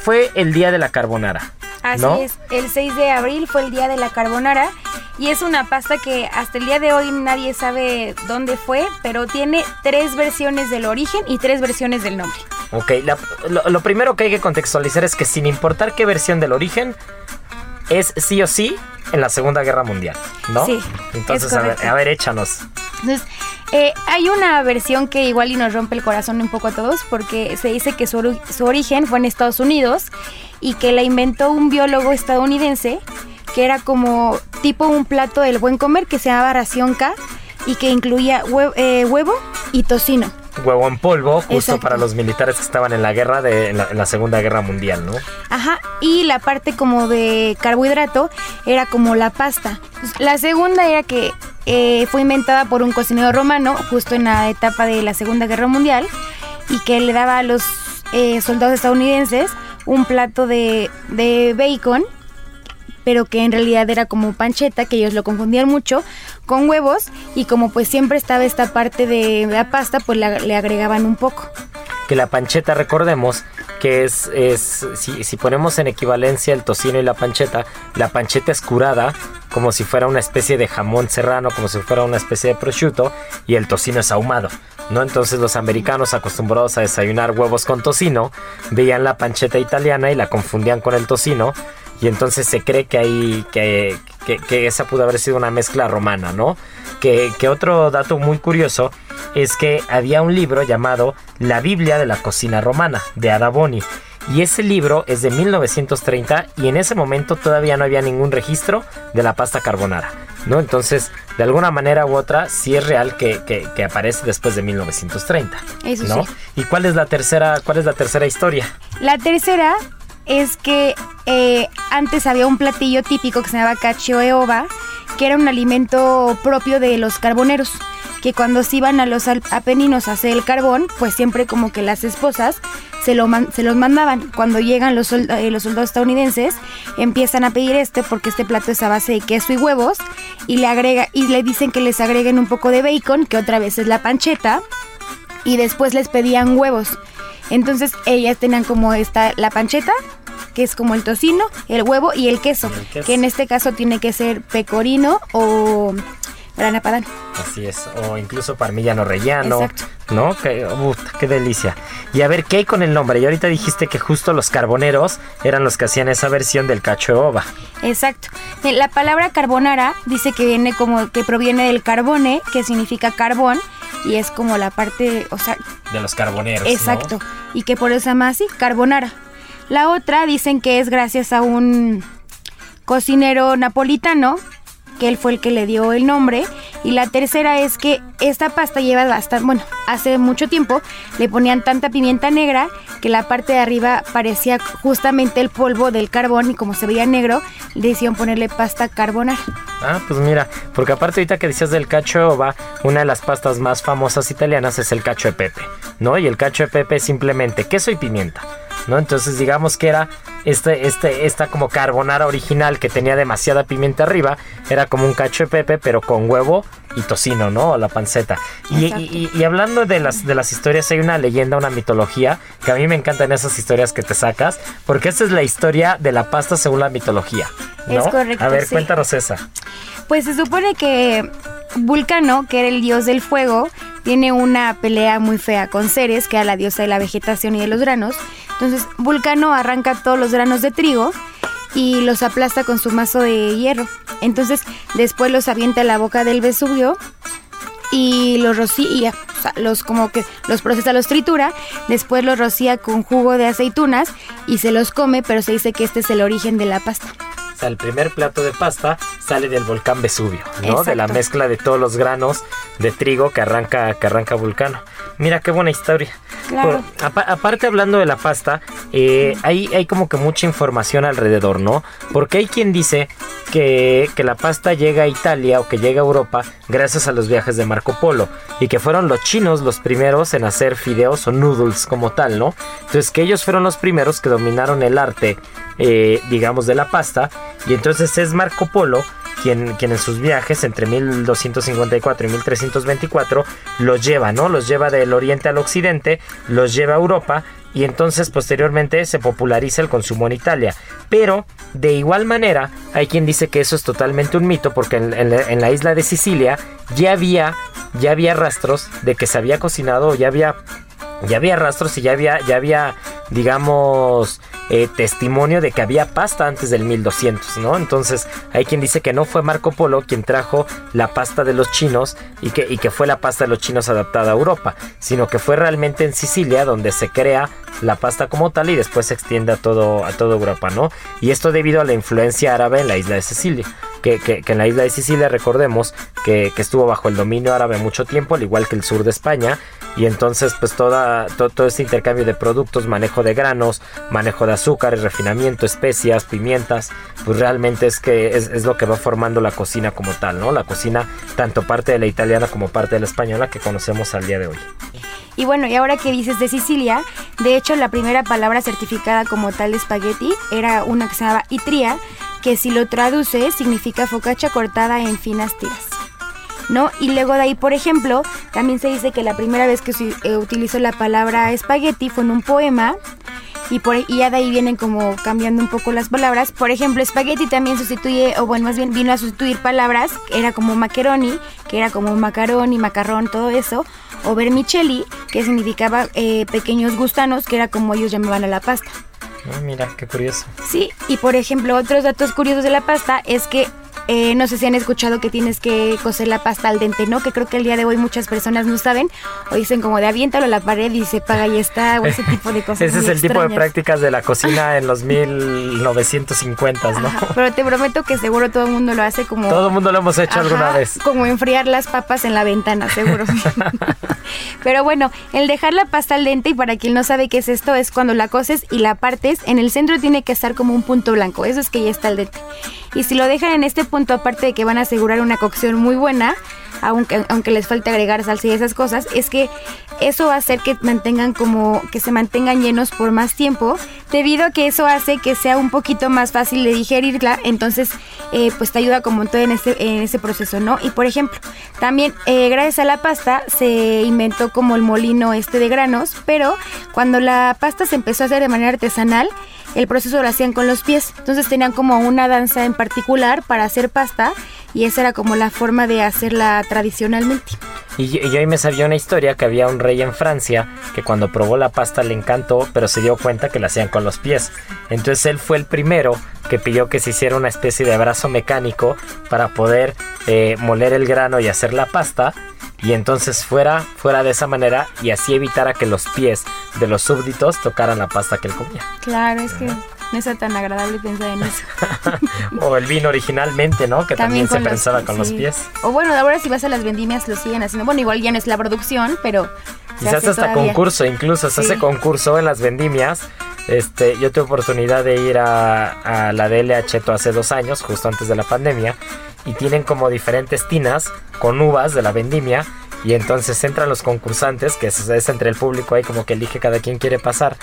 fue el día de la carbonara. Así es, el 6 de abril fue el día de la carbonara y es una pasta que hasta el día de hoy nadie sabe dónde fue, pero tiene tres versiones del origen y tres versiones del nombre. Ok, la, lo, lo, primero que hay que contextualizar es que sin importar qué versión del origen, es sí o sí en la Segunda Guerra Mundial, ¿no? Sí. Entonces, a ver, a ver, échanos. Entonces, eh, hay una versión que igual y nos rompe el corazón un poco a todos porque se dice que su, su origen fue en Estados Unidos y que la inventó un biólogo estadounidense que era como tipo un plato del buen comer que se llamaba ración K y que incluía hue eh, huevo y tocino. Huevo en polvo, justo Exacto. para los militares que estaban en la guerra de en la, en la, Segunda Guerra Mundial, ¿no? Ajá, y la parte como de carbohidrato era como la pasta. La segunda era que eh, fue inventada por un cocinero romano justo en la etapa de la Segunda Guerra Mundial y que le daba a los eh, soldados estadounidenses un plato de, de bacon pero que en realidad era como pancheta, que ellos lo confundían mucho, con huevos y como pues siempre estaba esta parte de la pasta, pues le agregaban un poco. Que la pancheta, recordemos, que es, es si, si, ponemos en equivalencia el tocino y la pancheta, la pancheta es curada como si fuera una especie de jamón serrano, como si fuera una especie de prosciutto, y el tocino es ahumado. ¿no? Entonces los americanos acostumbrados a desayunar huevos con tocino, veían la pancheta italiana y la confundían con el tocino, y entonces se cree que ahí que, que, esa pudo haber sido una mezcla romana, ¿no? Que, que, otro dato muy curioso es que había un libro llamado La Biblia de la Cocina Romana, de Ada Boni. Y ese libro es de 1930 y en ese momento todavía no había ningún registro de la pasta carbonara, ¿no? Entonces, de alguna manera u otra, sí es real que, que, que aparece después de 1930, Eso ¿no? sí. ¿Y cuál es la tercera, cuál es la tercera historia? La tercera es que eh, antes había un platillo típico que se llamaba cacio ova, que era un alimento propio de los carboneros, que cuando se iban a los apeninos a hacer el carbón, pues siempre como que las esposas se, lo man se los mandaban. Cuando llegan los, eh, los, soldados estadounidenses, empiezan a pedir este porque este plato es a base de queso y huevos y le agrega y le dicen que les agreguen un poco de bacon, que otra vez es la pancheta, y después les pedían huevos. Entonces ellas tenían como esta la pancheta, que es como el tocino, el huevo y el queso, Y el queso. que en este caso tiene que ser pecorino o grana padano. Así es, o incluso parmillano rellano, Exacto. ¿no? Que, uf, qué delicia. Y a ver, ¿qué hay con el nombre? Y ahorita dijiste que justo los carboneros eran los que hacían esa versión del cacho de ova. Exacto. Eh, La palabra carbonara dice que viene como que proviene del carbone, que significa carbón, y es como la parte, o sea, De los carboneros. ¿no? exacto, y que por eso se llama así, carbonara. La otra dicen que es gracias a un cocinero napolitano, que él fue el que le dio el nombre. Y la tercera es que esta pasta lleva bastante, bueno, hace mucho tiempo le ponían tanta pimienta negra que la parte de arriba parecía justamente el polvo del carbón y como se veía negro, le hicieron ponerle pasta carbonara. Ah, pues mira, porque aparte ahorita que decías del cacho de ova, una de las pastas más famosas italianas es el cacho de pepe, ¿no? Y el cacho de pepe es simplemente queso y pimienta. ¿No? Entonces digamos que era este, este, esta como carbonara original que tenía demasiada pimienta arriba, era como un cacho de pepe, pero con huevo y tocino, ¿no? la panceta. Y, hablando de las, de las historias, hay una leyenda, una mitología, que a mí me encantan esas historias que te sacas, porque esta es la historia de la pasta según la mitología. ¿no? Es correcto. A ver, cuéntanos esa. Pues se supone que Vulcano, que era el dios del fuego, tiene una pelea muy fea con Ceres, que era la diosa de la vegetación y de los granos. Entonces Vulcano arranca todos los granos de trigo y los aplasta con su mazo de hierro. Entonces después los avienta a la boca del Vesubio y los rocía, los como que los procesa, los tritura, después los rocía con jugo de aceitunas y se los come, pero se dice que este es el origen de la pasta. O sea, el primer plato de pasta sale del volcán Vesubio, ¿no? De la mezcla de todos los granos de trigo que arranca, que arranca Vulcano. Mira qué buena historia. Claro. aparte hablando de la pasta, eh, hay, hay como que mucha información alrededor, ¿no? Porque hay quien dice que, que, la pasta llega a Italia o que llega a Europa gracias a los viajes de Marco Polo y que fueron los chinos los primeros en hacer fideos o noodles como tal, ¿no? Entonces que ellos fueron los primeros que dominaron el arte, eh, digamos, de la pasta y entonces es Marco Polo quien, quien, en sus viajes entre 1254 y 1324 los lleva, ¿no? Los lleva del oriente al occidente, los lleva a Europa y entonces posteriormente se populariza el consumo en Italia. Pero de igual manera hay quien dice que eso es totalmente un mito porque en, la isla de Sicilia ya había, ya había rastros de que se había cocinado, ya había, ya había rastros y ya había, ya había digamos, eh, testimonio de que había pasta antes del 1200, ¿no? Entonces hay quien dice que no fue Marco Polo quien trajo la pasta de los chinos y que, y que fue la pasta de los chinos adaptada a Europa, sino que fue realmente en Sicilia donde se crea la pasta como tal y después se extiende a todo a toda Europa, ¿no? Y esto debido a la influencia árabe en la isla de Sicilia, que, que, en la isla de Sicilia recordemos que, que, estuvo bajo el dominio árabe mucho tiempo, al igual que el sur de España, y entonces pues toda, todo este intercambio de productos, manejo de granos, manejo de azúcares, refinamiento, especias, pimientas, pues realmente es que es, es lo que va formando la cocina como tal, ¿no? La cocina tanto parte de la italiana como parte de la española que conocemos al día de hoy. Y bueno, y ahora que dices de Sicilia, de hecho la primera palabra certificada como tal de espagueti era una que se llamaba itria, que si lo traduce significa focacha cortada en finas tiras. ¿No? Y luego de ahí, por ejemplo, también se dice que la primera vez que se eh, utilizó la palabra espagueti fue en un poema y, por, y ya de ahí vienen como cambiando un poco las palabras. Por ejemplo, espagueti también sustituye, o bueno, más bien vino a sustituir palabras, era como macaroni, que era como macaroni, macarrón, todo eso, o vermicelli, que significaba eh, pequeños gustanos, que era como ellos llamaban a la pasta. Ah, mira, qué curioso. Sí, y por ejemplo, otros datos curiosos de la pasta es que eh, no sé si han escuchado que tienes que cocer la pasta al dente, ¿no? Que creo que el día de hoy muchas personas no saben o dicen como de aviéntalo a la pared y se paga y está, o ese tipo de cosas. ese es el tipo de prácticas de la cocina en los 1950, ¿no? pero te prometo que seguro todo el mundo lo hace como... Todo el mundo lo hemos hecho alguna vez. Como enfriar las papas en la ventana, seguro. pero bueno, el dejar la pasta al dente, y para quien no sabe qué es esto, es cuando la coces y la partes, en el centro tiene que estar como un punto blanco, eso es que ya está al dente. Y si lo dejan en este punto, aparte de que van a asegurar una cocción muy buena, aunque, aunque les falte agregar salsa y esas cosas, es que eso va a hacer que mantengan como que se mantengan llenos por más tiempo, debido a que eso hace que sea un poquito más fácil de digerirla, entonces eh, pues te ayuda como todo en ese, en ese proceso, ¿no? Y por ejemplo, también eh, gracias a la pasta se inventó como el molino este de granos, pero cuando la pasta se empezó a hacer de manera artesanal, el proceso lo hacían con los pies. Entonces tenían como una danza en particular para hacer pasta y esa era como la forma de hacerla tradicionalmente. Y yo, ahí me sabía una historia que había un rey en Francia que cuando probó la pasta le encantó, pero se dio cuenta que la hacían con los pies. Entonces él fue el primero que pidió que se hiciera una especie de brazo mecánico para poder eh, moler el grano y hacer la pasta. Y entonces fuera, fuera de esa manera y así evitara que los pies de los súbditos tocaran la pasta que él comía. Claro, es que no es tan agradable pensar en eso. o el vino originalmente, ¿no? Que también, se pensaba con los pies. O bueno, ahora si vas a las vendimias lo siguen haciendo. Bueno, igual ya no es la producción, pero... Se, hace hasta concurso, incluso se hace concurso en las vendimias. Este, yo tuve oportunidad de ir a, a la DLH hace dos años, justo antes de la pandemia, y tienen como diferentes tinas con uvas de la vendimia y entonces entran los concursantes, que es, entre el público ahí como que elige cada quien quiere pasar.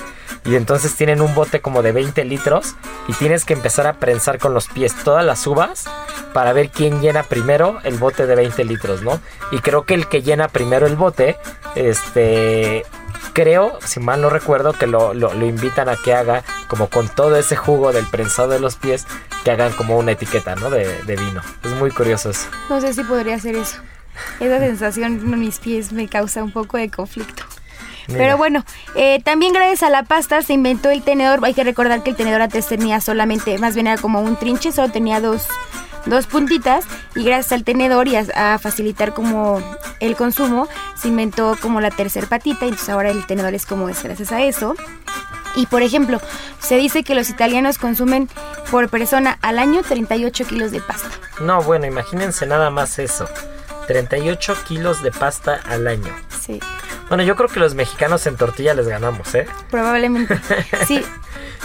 Y entonces tienen un bote como de 20 litros y tienes que empezar a prensar con los pies todas las uvas para ver quién llena primero el bote de 20 litros, ¿no? Y creo que el que llena primero el bote, este... Creo, si mal no recuerdo, que lo, lo, lo invitan a que haga, como con todo ese jugo del prensado de los pies, que hagan como una etiqueta, ¿no? De, de vino. Es muy curioso eso. No sé si podría hacer eso. Esa sensación en mis pies me causa un poco de conflicto. Mira. Pero bueno, eh, también gracias a la pasta se inventó el tenedor. Hay que recordar que el tenedor antes tenía solamente, más bien era como un trinche, solo tenía dos, dos puntitas. Y gracias al tenedor y a, a, facilitar como el consumo, se inventó como la tercer patita. Y entonces ahora el tenedor es como es gracias a eso. Y por ejemplo, se dice que los italianos consumen por persona al año 38 kilos de pasta. No, bueno, imagínense nada más eso. 38 kilos de pasta al año. Sí. Bueno, yo creo que los mexicanos en tortilla les ganamos, ¿eh? Probablemente. Sí.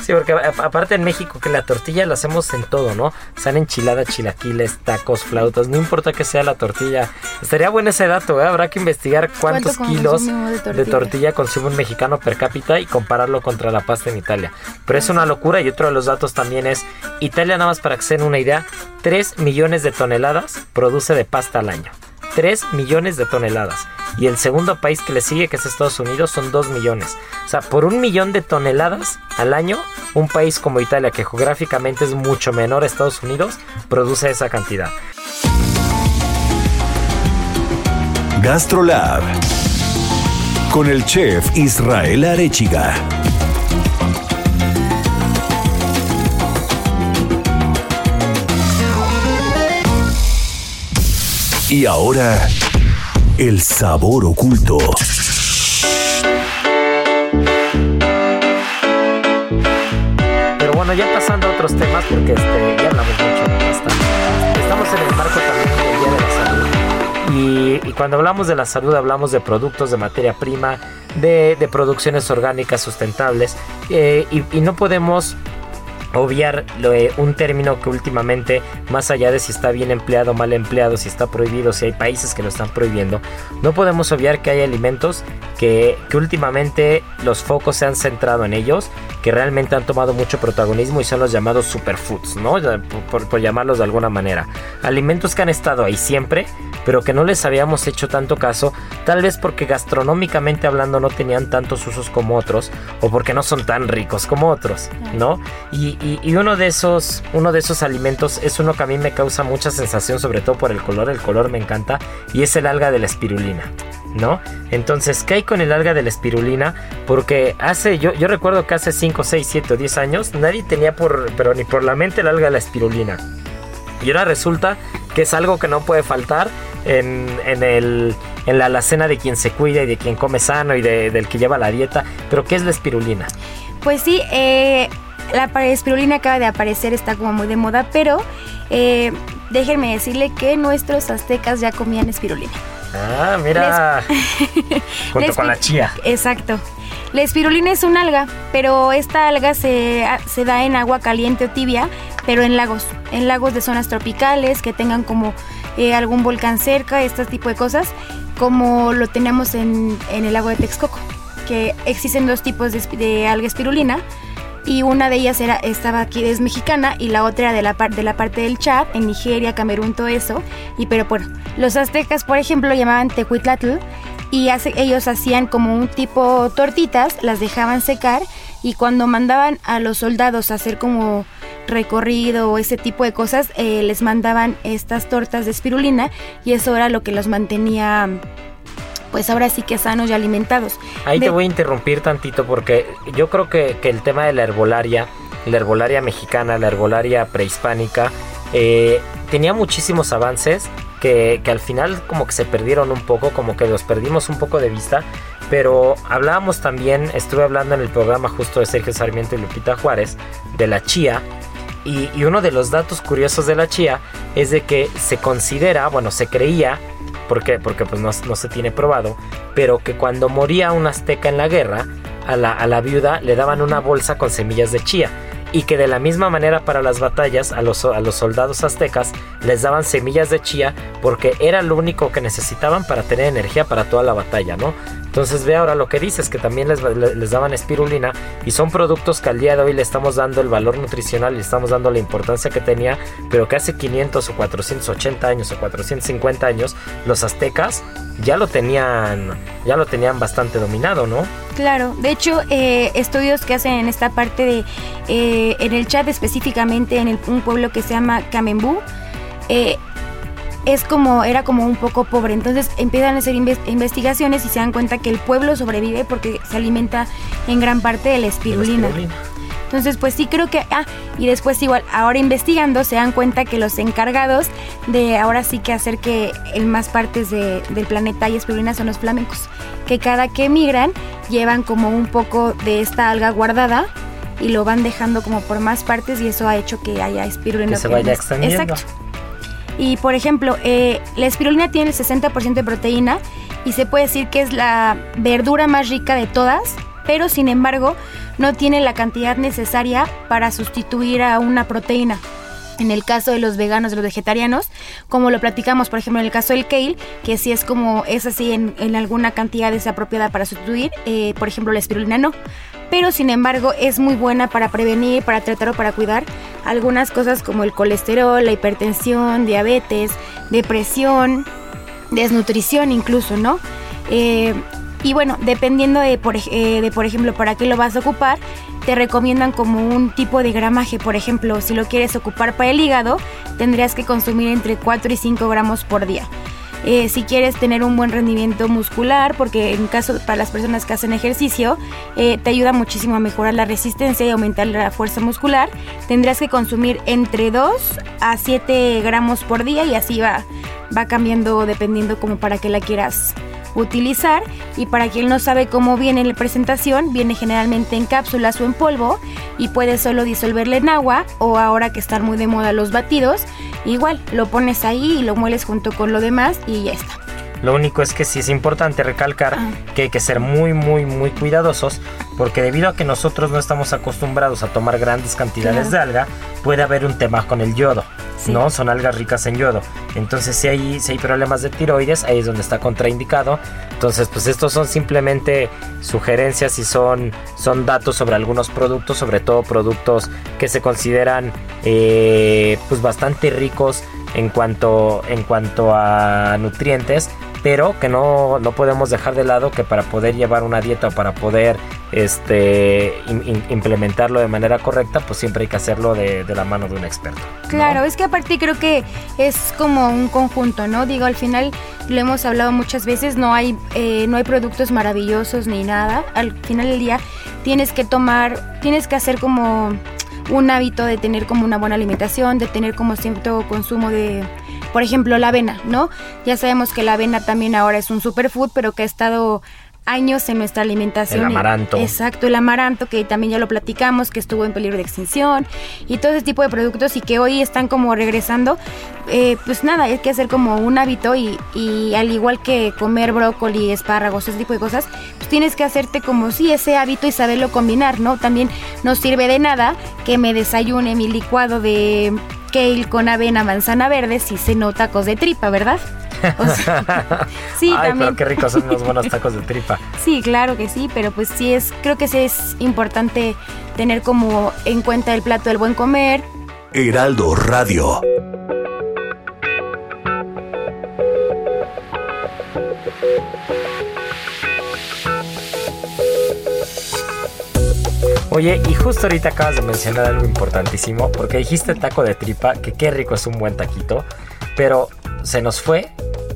sí, porque aparte en México que la tortilla la hacemos en todo, ¿no? Sean enchiladas, chilaquiles, tacos, flautas, no importa que sea la tortilla. Estaría bueno ese dato, ¿eh? Habrá que investigar cuántos kilos de tortilla? de tortilla? consume un mexicano per cápita y compararlo contra la pasta en Italia. Pero es una locura y otro de los datos también es, Italia nada más para que se den una idea, 3 millones de toneladas produce de pasta al año. 3 millones de toneladas. Y el segundo país que le sigue, que es Estados Unidos, son 2 millones. O sea, por un millón de toneladas al año, un país como Italia, que geográficamente es mucho menor a Estados Unidos, produce esa cantidad. GastroLab con el chef Israel Arechiga. Y ahora, el sabor oculto. Pero bueno, ya pasando a otros temas, porque este, ya hablamos mucho de pasta. Estamos en el marco también del Día de la Salud. Y, cuando hablamos de la salud, hablamos de productos de materia prima, de, producciones orgánicas sustentables. Eh, y no podemos obviar eh, un término que últimamente, más allá de si está bien empleado o mal empleado, si está prohibido, si hay países que lo están prohibiendo, no podemos obviar que hay alimentos que, que últimamente los focos se han centrado en ellos, que realmente han tomado mucho protagonismo y son los llamados superfoods, ¿no? Por, por, por llamarlos de alguna manera. Alimentos que han estado ahí siempre, pero que no les habíamos hecho tanto caso, tal vez porque gastronómicamente hablando no tenían tantos usos como otros, o porque no son tan ricos como otros, ¿no? Y, y, y, uno de esos uno de esos alimentos es uno que a mí me causa mucha sensación sobre todo por el color el color me encanta y es el alga de la espirulina ¿no? Entonces, ¿qué hay con el alga de la espirulina? Porque hace, yo, yo recuerdo que hace 5, 6, 7 o 10 años nadie tenía por, pero ni por la mente el alga de la espirulina. Y ahora resulta que es algo que no puede faltar en, en, el, en la alacena de quien se cuida y de quien come sano y de, del que lleva la dieta. Pero ¿qué es la espirulina? Pues sí, eh, la espirulina acaba de aparecer, está como muy de moda, pero eh, déjenme decirle que nuestros aztecas ya comían espirulina. Ah, mira. Les... Junto con la chía. Exacto. La espirulina es un alga, pero esta alga se, se, da en agua caliente o tibia, pero en lagos, en lagos de zonas tropicales que tengan como eh, algún volcán cerca, este tipo de cosas, como lo tenemos en, en el lago de Texcoco, que existen dos tipos de, de alga espirulina y una de ellas era, estaba aquí, es mexicana, y la otra era de la, de la parte del Chad, en Nigeria, Camerún, todo eso. Y pero bueno, los aztecas, por ejemplo, llamaban tecuitlatl, y ellos hacían como un tipo tortitas, las dejaban secar, y cuando mandaban a los soldados a hacer como recorrido o ese tipo de cosas, eh, les mandaban estas tortas de espirulina, y eso era lo que los mantenía pues ahora sí que sanos y alimentados. Ahí de... te voy a interrumpir tantito porque yo creo que, que, el tema de la herbolaria, la herbolaria mexicana, la herbolaria prehispánica, eh, tenía muchísimos avances que, que, al final como que se perdieron un poco, como que los perdimos un poco de vista. Pero hablábamos también, estuve hablando en el programa justo de Sergio Sarmiento y Lupita Juárez, de la chía. Y, y uno de los datos curiosos de la chía es de que se considera, bueno, se creía ¿Por qué? Porque pues no, se tiene probado, pero que cuando moría un azteca en la guerra, a la, a la, viuda le daban una bolsa con semillas de chía. Y que de la misma manera para las batallas a los, a los soldados aztecas les daban semillas de chía porque era lo único que necesitaban para tener energía para toda la batalla, ¿no? Entonces ve ahora lo que dices, que también les, les daban espirulina y son productos que al día de hoy le estamos dando el valor nutricional y estamos dando la importancia que tenía, pero que hace 500 o 480 años o 450 años los aztecas ya lo tenían, ya lo tenían bastante dominado, ¿no? Claro, de hecho, eh, estudios que hacen en esta parte de, eh, en el chat específicamente en un pueblo que se llama Camembú, eh, es como, era como un poco pobre. Entonces empiezan a hacer investigaciones y se dan cuenta que el pueblo sobrevive porque se alimenta en gran parte de la espirulina. Entonces, pues sí creo que, ah, y después igual, ahora investigando se dan cuenta que los encargados de ahora sí que hacer que en más partes del planeta espirulina son los flamencos, que cada que emigran llevan como un poco de esta alga guardada y lo van dejando como por más partes y eso ha hecho que haya espirulina. Que se vaya extendiendo. Exacto. Y por ejemplo, eh, la espirulina tiene el 60% de proteína y se puede decir que es la verdura más rica de todas, pero sin embargo no tiene la cantidad necesaria para sustituir a una proteína. En el caso de los veganos, de los vegetarianos, como lo platicamos, por ejemplo, en el caso del kale, que sí es como, es así en, alguna cantidad desapropiada para sustituir, eh, por ejemplo, la espirulina no. Pero sin embargo es muy buena para prevenir, para tratar o para cuidar algunas cosas como el colesterol, la hipertensión, diabetes, depresión, desnutrición incluso, ¿no? Eh, y bueno, dependiendo de por, eh, de, por ejemplo, para qué lo vas a ocupar, te recomiendan como un tipo de gramaje. Por ejemplo, si lo quieres ocupar para el hígado, tendrías que consumir entre 4 y 5 gramos por día. Eh, si quieres tener un buen rendimiento muscular, porque en caso para las personas que hacen ejercicio, eh, te ayuda muchísimo a mejorar la resistencia y aumentar la fuerza muscular, tendrías que consumir entre 2 a 7 gramos por día y así va, va cambiando dependiendo como para qué la quieras utilizar y para quien no sabe cómo viene la presentación, viene generalmente en cápsulas o en polvo y puedes solo disolverle en agua o ahora que están muy de moda los batidos, igual lo pones ahí y lo mueles junto con lo demás y ya está. Lo único es que sí es importante recalcar ah. que hay que ser muy, muy, muy cuidadosos porque debido a que nosotros no estamos acostumbrados a tomar grandes cantidades de alga, puede haber un tema con el yodo. ¿no? Son algas ricas en yodo. Entonces, si hay, si hay problemas de tiroides, ahí es donde está contraindicado. Entonces, pues estos son simplemente sugerencias y son, son datos sobre algunos productos, sobre todo productos que se consideran eh, pues bastante ricos en cuanto, en cuanto a nutrientes pero que no, no, podemos dejar de lado que para poder llevar una dieta o para poder este, implementarlo de manera correcta, pues siempre hay que hacerlo de, la mano de un experto. Claro, es que aparte creo que es como un conjunto, ¿no? Digo, al final lo hemos hablado muchas veces, no hay, eh, no hay productos maravillosos ni nada. Al final del día tienes que tomar, tienes que hacer como un hábito de tener como una buena alimentación, de tener como cierto consumo de por ejemplo, la avena, ¿no? Ya sabemos que la avena también ahora es un superfood, pero que ha estado años en nuestra alimentación. El amaranto. Exacto, el amaranto, que también ya lo platicamos, que estuvo en peligro de extinción, y todo ese tipo de productos y que hoy están como regresando. Eh, pues nada, hay que hacer como un hábito y, y, al igual que comer brócoli, espárragos, ese tipo de cosas, pues tienes que hacerte como sí ese hábito y saberlo combinar, ¿no? También no sirve de nada que me desayune mi licuado de kale con avena, manzana verde, si se no tacos de tripa, ¿verdad? sí, Ay, pero qué ricos son los buenos tacos de tripa. Sí, claro que sí, pero pues sí es, creo que sí es importante tener como en cuenta el plato del buen comer. Heraldo Radio. Oye, y justo ahorita acabas de mencionar algo importantísimo, porque dijiste taco de tripa, que qué rico es un buen taquito, pero se nos fue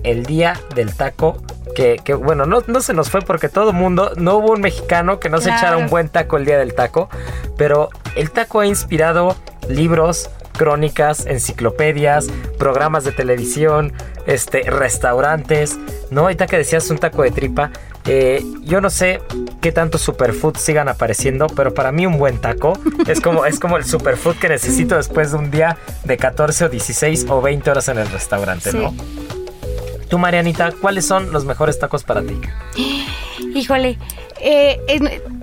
el día del taco. Que, bueno, no, no se nos fue porque todo el mundo, no hubo un mexicano que no se echara un buen taco el día del taco, pero el taco ha inspirado libros, crónicas, enciclopedias, programas de televisión, este, restaurantes, ¿no? Ahorita que decías un taco de tripa, eh, yo no sé qué tanto superfood sigan apareciendo, pero para mí un buen taco es como, es como el superfood que necesito después de un día de 14 o 16 o 20 horas en el restaurante, ¿no? Tú, Marianita, ¿cuáles son los mejores tacos para ti? Híjole, Eh,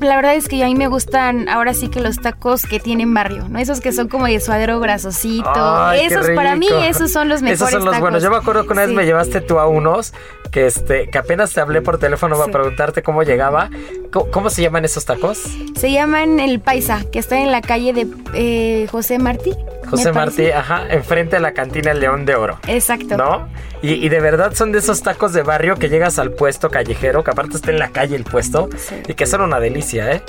la verdad es que a mí me gustan ahora sí que los tacos que tienen barrio, ¿no? Esos que son como de suadero grasosito. esos para mí, esos son los mejores. Esos son los buenos. Yo me acuerdo que una vez me llevaste tú a unos que este que apenas te hablé por teléfono para preguntarte cómo llegaba. ¿Cómo, se llaman esos tacos? Se llaman el Paisa, que está en la calle de eh, José Martí. José Martí, ajá, enfrente de la cantina León de Oro. Exacto. ¿No? Y, de verdad son de esos tacos de barrio que llegas al puesto callejero, que aparte está en la calle el puesto, y que son una delicia, ¿eh?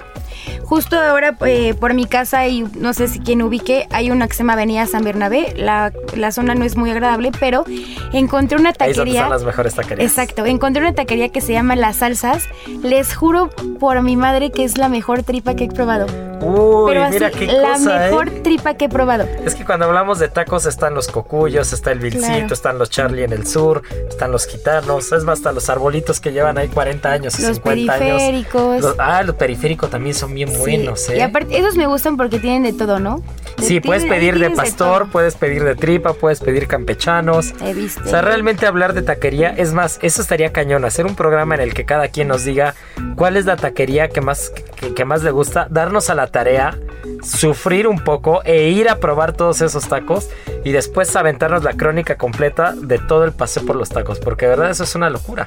Justo ahora eh, por mi casa y no sé si quién ubique, hay una que se llama Avenida San Bernabé. La, zona no es muy agradable, pero encontré una taquería. Ahí son las mejores taquerías. Exacto, encontré una taquería que se llama Las Salsas. Les juro por mi madre que es la mejor tripa que he probado. Uy, mira qué la cosa, mejor ¿eh? tripa que he probado. Es que cuando hablamos de tacos están los cocuyos, está el vilcito, están los Charlie en el sur, están los gitanos, es más, hasta los arbolitos que llevan ahí 40 años y 50 años. Los periféricos. ah, los periféricos también son bien buenos, ¿eh? Y aparte, esos me gustan porque tienen de todo, ¿no? sí, puedes pedir de pastor, puedes pedir de tripa, puedes pedir campechanos. He visto. O sea, realmente hablar de taquería, es más, eso estaría cañón, hacer un programa en el que cada quien nos diga cuál es la taquería que más, que más le gusta, darnos a la tarea sufrir un poco e ir a probar todos esos tacos y después aventarnos la crónica completa de todo el paseo por los tacos, porque de verdad eso es una locura.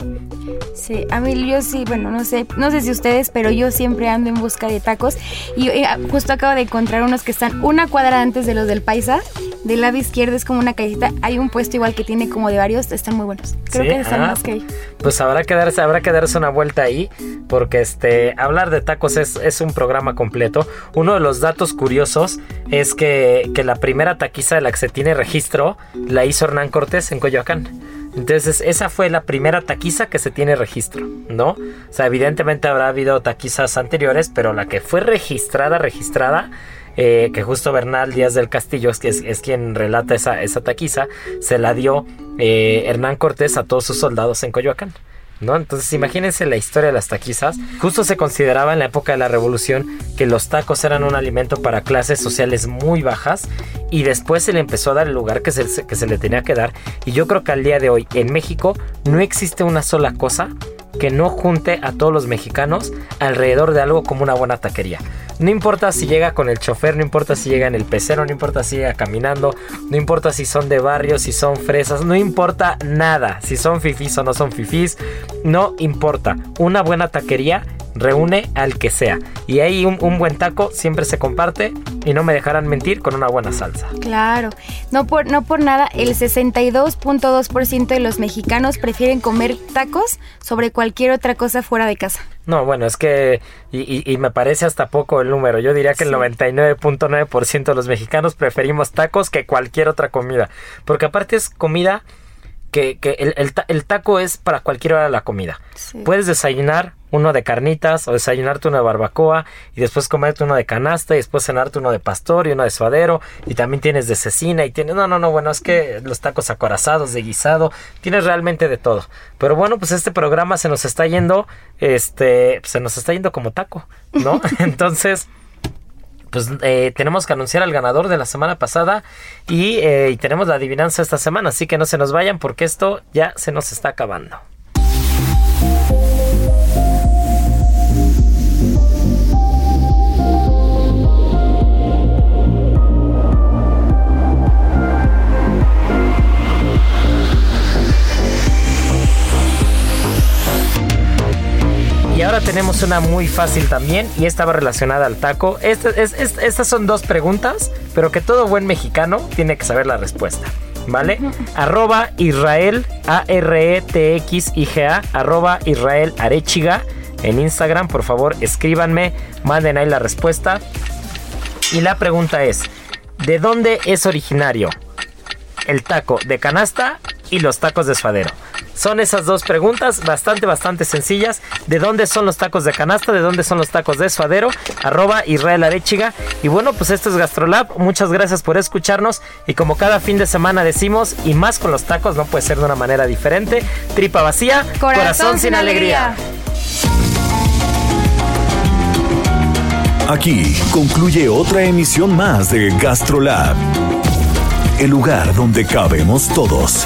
Sí, a mí yo sí, bueno, no sé, no sé si ustedes, pero yo siempre ando en busca de tacos y eh, justo acabo de encontrar unos que están una cuadra antes de los del Paisa. Del lado izquierdo es como una cajita. Hay un puesto igual que tiene como de varios, están muy buenos. Creo que están ah, más que. Pues habrá que darse, habrá que darse una vuelta ahí, porque este hablar de tacos es, es un programa completo. Uno de los datos curiosos es que, que la primera taquiza de la que se tiene registro la hizo Hernán Cortés en Coyoacán. Entonces, esa fue la primera taquiza que se tiene registro, ¿no? O sea, evidentemente habrá habido taquizas anteriores, pero la que fue registrada, registrada, eh, que justo Bernal Díaz del Castillo es, es, quien relata esa, esa taquiza, se la dio eh, Hernán Cortés a todos sus soldados en Coyoacán. ¿No? Entonces imagínense la historia de las taquizas. Justo se consideraba en la época de la revolución que los tacos eran un alimento para clases sociales muy bajas y después se le empezó a dar el lugar que se, que se le tenía que dar. Y yo creo que al día de hoy en México no existe una sola cosa que no junte a todos los mexicanos alrededor de algo como una buena taquería. No importa si llega con el chofer, no importa si llega en el pecero, no importa si llega caminando, no importa si son de barrio, si son fresas, no importa nada. Si son fifís o no son fifís, no importa. Una buena taquería reúne al que sea. Y ahí un, buen taco siempre se comparte y no me dejarán mentir con una buena salsa. Claro, no por, no por nada, el 62.2% de los mexicanos prefieren comer tacos sobre cualquier otra cosa fuera de casa. No, bueno, es que, y, me parece hasta poco el número, yo diría que el 99.9% de los mexicanos preferimos tacos que cualquier otra comida, porque aparte es comida que, el, taco es para cualquier hora de la comida. Puedes desayunar uno de carnitas o desayunarte uno de barbacoa y después comerte uno de canasta y después cenarte uno de pastor y uno de suadero y también tienes de cecina y tienes no no no bueno es que los tacos acorazados de guisado tienes realmente de todo pero bueno pues este programa se nos está yendo este se nos está yendo como taco no entonces pues eh, tenemos que anunciar al ganador de la semana pasada y, eh, y tenemos la adivinanza esta semana, así que no se nos vayan porque esto ya se nos está acabando. Ahora tenemos una muy fácil también y esta va relacionada al taco. estas son dos preguntas, pero que todo buen mexicano tiene que saber la respuesta. ¿Vale? arroba Israel, A-R-E-T-X-I-G-A, arroba Israel Arechiga en Instagram. Por favor, escríbanme, manden ahí la respuesta. Y la pregunta es, ¿de dónde es originario el taco de canasta y los tacos de suadero? Son esas dos preguntas bastante, bastante sencillas. ¿De dónde son los tacos de canasta? ¿De dónde son los tacos de suadero? Arroba Israel Arechiga. Y bueno, pues esto es Gastrolab. Muchas gracias por escucharnos. Y como cada fin de semana decimos, y más con los tacos, no puede ser de una manera diferente. Tripa vacía, corazón, sin, alegría. Aquí concluye otra emisión más de Gastrolab. El lugar donde cabemos todos.